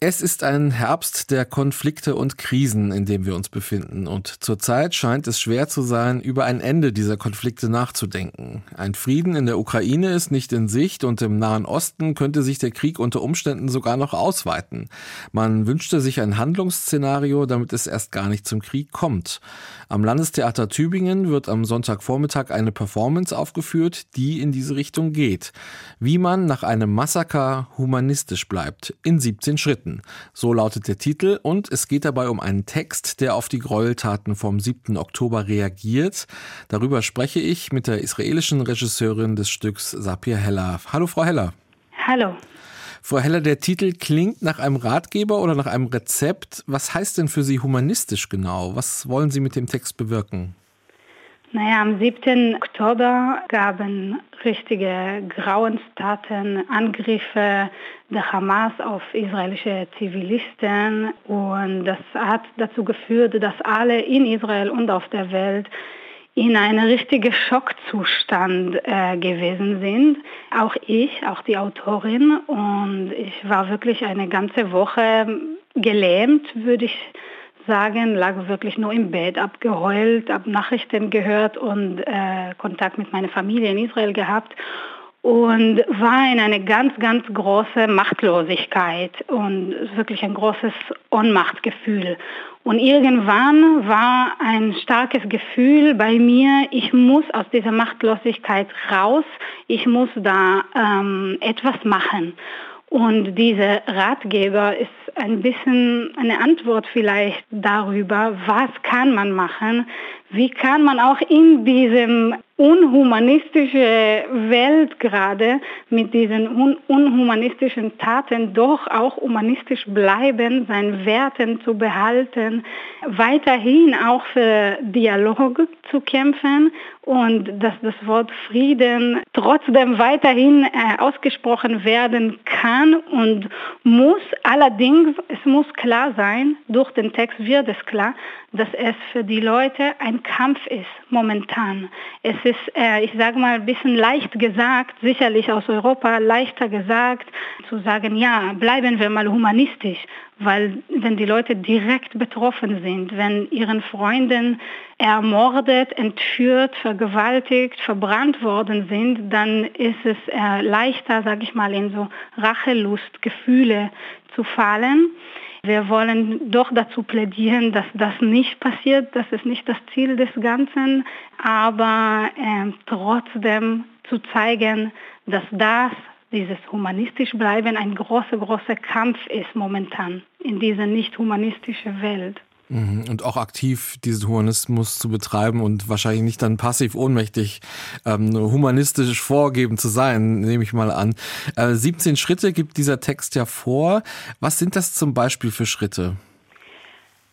Es ist ein Herbst der Konflikte und Krisen, in dem wir uns befinden. Und zurzeit scheint es schwer zu sein, über ein Ende dieser Konflikte nachzudenken. Ein Frieden in der Ukraine ist nicht in Sicht und im Nahen Osten könnte sich der Krieg unter Umständen sogar noch ausweiten. Man wünschte sich ein Handlungsszenario, damit es erst gar nicht zum Krieg kommt. Am Landestheater Tübingen wird am Sonntagvormittag eine Performance aufgeführt, die in diese Richtung geht. Wie man nach einem Massaker humanistisch bleibt. In 17 Schritten. Minuten. So lautet der Titel und es geht dabei um einen Text, der auf die Gräueltaten vom 7. Oktober reagiert. Darüber spreche ich mit der israelischen Regisseurin des Stücks Sapir Heller. Hallo Frau Heller. Hallo. Frau Heller, der Titel klingt nach einem Ratgeber oder nach einem Rezept. Was heißt denn für Sie humanistisch genau? Was wollen Sie mit dem Text bewirken? Naja, am 7. Oktober gaben richtige Grauenstaten, Angriffe der Hamas auf israelische Zivilisten und das hat dazu geführt, dass alle in Israel und auf der Welt in einem richtigen Schockzustand äh, gewesen sind. Auch ich, auch die Autorin und ich war wirklich eine ganze Woche gelähmt, würde ich sagen lag wirklich nur im Bett, abgeheult, ab Nachrichten gehört und äh, Kontakt mit meiner Familie in Israel gehabt und war in eine ganz, ganz große Machtlosigkeit und wirklich ein großes Ohnmachtgefühl. Und irgendwann war ein starkes Gefühl bei mir, ich muss aus dieser Machtlosigkeit raus, ich muss da ähm, etwas machen. Und dieser Ratgeber ist ein bisschen eine Antwort vielleicht darüber, was kann man machen, wie kann man auch in diesem unhumanistischen Welt gerade mit diesen un unhumanistischen Taten doch auch humanistisch bleiben, seinen Werten zu behalten, weiterhin auch für Dialog zu kämpfen und dass das Wort Frieden trotzdem weiterhin äh, ausgesprochen werden kann und muss. Allerdings, es muss klar sein, durch den Text wird es klar, dass es für die Leute ein Kampf ist momentan. Es ist, äh, ich sage mal, ein bisschen leicht gesagt, sicherlich aus Europa leichter gesagt, zu sagen, ja, bleiben wir mal humanistisch, weil wenn die Leute direkt betroffen sind, wenn ihren Freunden ermordet, entführt, vergewaltigt, verbrannt worden sind, dann ist es äh, leichter, sage ich mal, in so Rachelustgefühle zu fallen. Wir wollen doch dazu plädieren, dass das nicht passiert. Das ist nicht das Ziel des Ganzen, aber äh, trotzdem zu zeigen, dass das, dieses humanistisch bleiben, ein großer, großer Kampf ist momentan in dieser nicht humanistischen Welt. Mhm. Und auch aktiv diesen Humanismus zu betreiben und wahrscheinlich nicht dann passiv ohnmächtig ähm, humanistisch vorgeben zu sein, nehme ich mal an. Äh, 17 Schritte gibt dieser Text ja vor. Was sind das zum Beispiel für Schritte?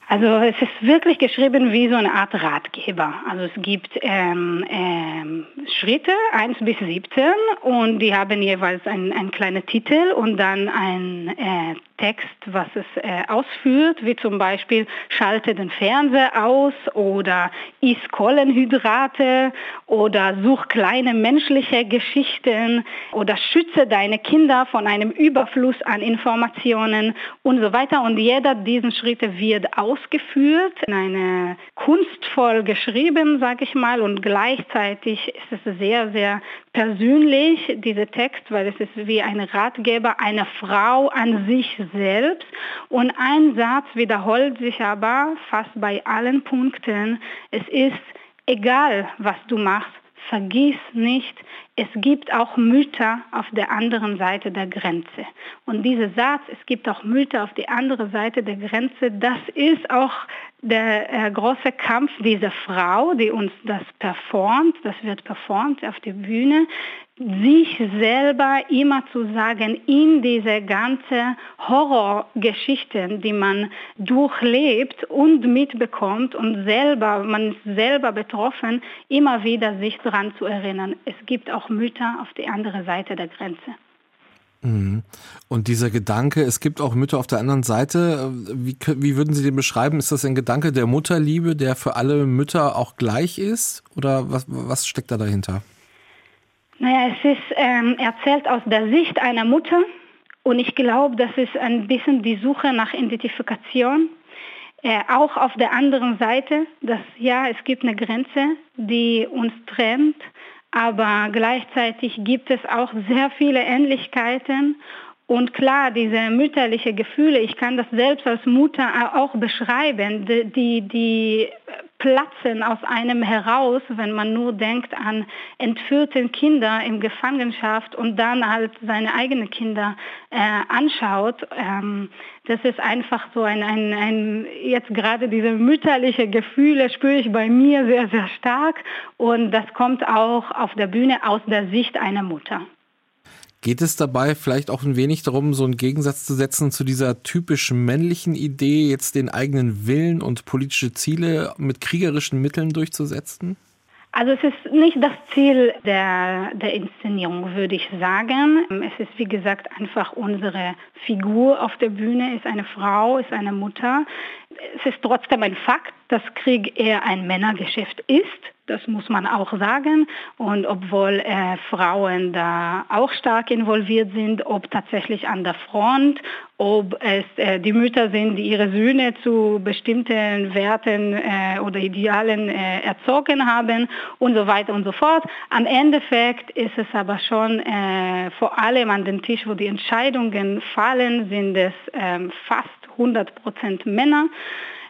Also es ist wirklich geschrieben wie so eine Art Ratgeber. Also es gibt ähm, ähm, Schritte 1 bis 17 und die haben jeweils einen, einen kleinen Titel und dann ein äh, Text, was es äh, ausführt, wie zum Beispiel schalte den Fernseher aus oder iss Kohlenhydrate oder such kleine menschliche Geschichten oder schütze deine Kinder von einem Überfluss an Informationen und so weiter. Und jeder dieser Schritte wird ausgeführt, in eine kunstvoll geschrieben, sage ich mal, und gleichzeitig ist es sehr, sehr persönlich, dieser Text, weil es ist wie ein Ratgeber einer Frau an sich selbst. Und ein Satz wiederholt sich aber fast bei allen Punkten. Es ist egal, was du machst, vergiss nicht, es gibt auch Mütter auf der anderen Seite der Grenze. Und dieser Satz, es gibt auch Mütter auf der anderen Seite der Grenze, das ist auch der äh, große Kampf dieser Frau, die uns das performt, das wird performt auf der Bühne, sich selber immer zu sagen, in diese ganze Horrorgeschichten, die man durchlebt und mitbekommt und selber, man ist selber betroffen, immer wieder sich daran zu erinnern. Es gibt auch Mütter auf der anderen Seite der Grenze. Mhm. Und dieser Gedanke, es gibt auch Mütter auf der anderen Seite, wie, wie würden Sie den beschreiben? Ist das ein Gedanke der Mutterliebe, der für alle Mütter auch gleich ist? Oder was, was steckt da dahinter? Naja, es ist ähm, erzählt aus der Sicht einer Mutter. Und ich glaube, das ist ein bisschen die Suche nach Identifikation. Äh, auch auf der anderen Seite, dass ja, es gibt eine Grenze, die uns trennt, aber gleichzeitig gibt es auch sehr viele Ähnlichkeiten. Und klar, diese mütterliche Gefühle, ich kann das selbst als Mutter auch beschreiben, die, die platzen aus einem heraus, wenn man nur denkt an entführte Kinder in Gefangenschaft und dann halt seine eigenen Kinder äh, anschaut. Ähm, das ist einfach so ein, ein, ein, jetzt gerade diese mütterliche Gefühle spüre ich bei mir sehr, sehr stark und das kommt auch auf der Bühne aus der Sicht einer Mutter. Geht es dabei vielleicht auch ein wenig darum, so einen Gegensatz zu setzen zu dieser typisch männlichen Idee, jetzt den eigenen Willen und politische Ziele mit kriegerischen Mitteln durchzusetzen? Also es ist nicht das Ziel der, der Inszenierung, würde ich sagen. Es ist, wie gesagt, einfach unsere Figur auf der Bühne, ist eine Frau, ist eine Mutter. Es ist trotzdem ein Fakt, dass Krieg eher ein Männergeschäft ist. Das muss man auch sagen. Und obwohl äh, Frauen da auch stark involviert sind, ob tatsächlich an der Front, ob es äh, die Mütter sind, die ihre Söhne zu bestimmten Werten äh, oder Idealen äh, erzogen haben und so weiter und so fort. Am Endeffekt ist es aber schon äh, vor allem an dem Tisch, wo die Entscheidungen fallen, sind es ähm, fast 100 Prozent Männer.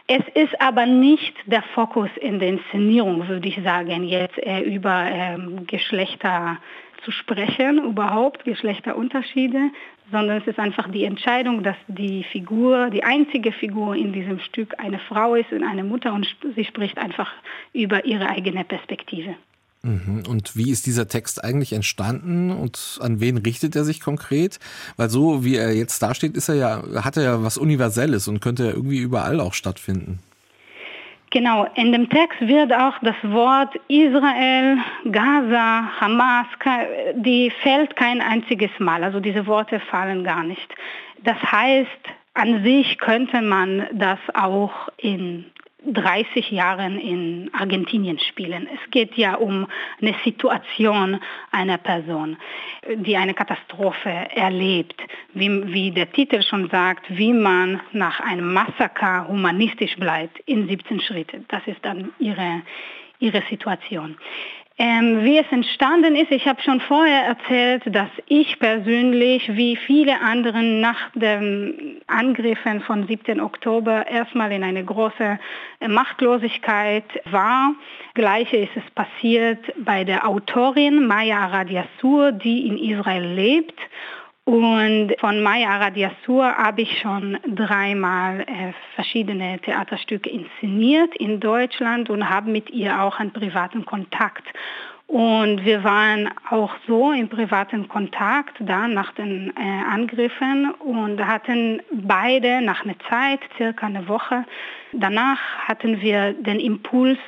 Es ist aber nicht der Fokus in der Inszenierung, würde ich sagen, jetzt äh, über ähm, Geschlechter zu sprechen, überhaupt Geschlechterunterschiede, sondern es ist einfach die Entscheidung, dass die Figur, die einzige Figur in diesem Stück eine Frau ist und eine Mutter und sie spricht einfach über ihre eigene Perspektive. Mhm. Und wie ist dieser Text eigentlich entstanden und an wen richtet er sich konkret? Weil so wie er jetzt dasteht, ist er ja, hat er ja was Universelles und könnte ja irgendwie überall auch stattfinden. Genau, in dem Text wird auch das Wort Israel, Gaza, Hamas, die fällt kein einziges Mal. Also diese Worte fallen gar nicht. Das heißt, an sich könnte man das auch in 30 Jahren in Argentinien spielen. Es geht ja um eine Situation einer Person, die eine Katastrophe erlebt, wie, wie der Titel schon sagt, wie man nach einem Massaker humanistisch bleibt in 17 Schritten. Das ist dann ihre, ihre Situation. Ähm, wie es entstanden ist, ich habe schon vorher erzählt, dass ich persönlich, wie viele anderen nach den Angriffen von 7. Oktober erstmal in eine große äh, Machtlosigkeit war. Gleiche ist es passiert bei der Autorin Maya Aradiasur, die in Israel lebt und von Maya Aradiasur habe ich schon dreimal äh, verschiedene Theaterstücke inszeniert in Deutschland und habe mit ihr auch einen privaten Kontakt. Und wir waren auch so im privaten Kontakt da nach den äh, Angriffen und hatten beide nach einer Zeit, circa eine Woche, danach hatten wir den Impuls,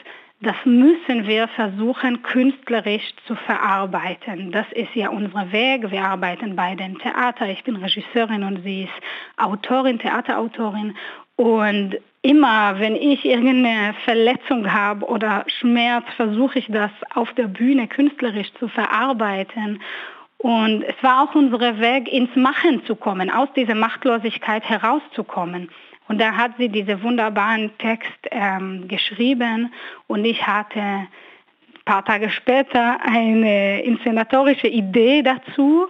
das müssen wir versuchen, künstlerisch zu verarbeiten. Das ist ja unser Weg. Wir arbeiten beide im Theater. Ich bin Regisseurin und sie ist Autorin, Theaterautorin. Und immer, wenn ich irgendeine Verletzung habe oder Schmerz, versuche ich das auf der Bühne künstlerisch zu verarbeiten. Und es war auch unser Weg, ins Machen zu kommen, aus dieser Machtlosigkeit herauszukommen. Und da hat sie diesen wunderbaren Text ähm, geschrieben. Und ich hatte ein paar Tage später eine inszenatorische Idee dazu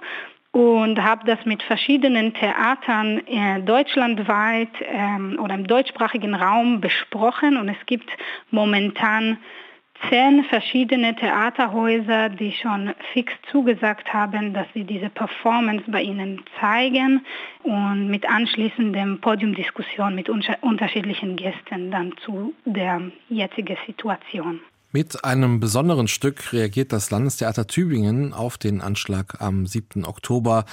und habe das mit verschiedenen Theatern äh, deutschlandweit ähm, oder im deutschsprachigen Raum besprochen. Und es gibt momentan zehn verschiedene Theaterhäuser, die schon fix zugesagt haben, dass sie diese Performance bei ihnen zeigen und mit anschließendem Podiumdiskussion mit unterschiedlichen Gästen dann zu der jetzigen Situation. Mit einem besonderen Stück reagiert das Landestheater Tübingen auf den Anschlag am 7. Oktober,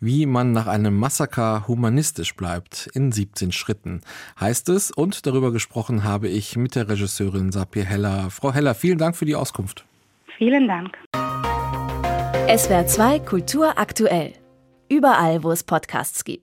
wie man nach einem Massaker humanistisch bleibt, in 17 Schritten, heißt es. Und darüber gesprochen habe ich mit der Regisseurin Sapir Heller. Frau Heller, vielen Dank für die Auskunft. Vielen Dank. SWR 2 Kultur aktuell. Überall, wo es Podcasts gibt.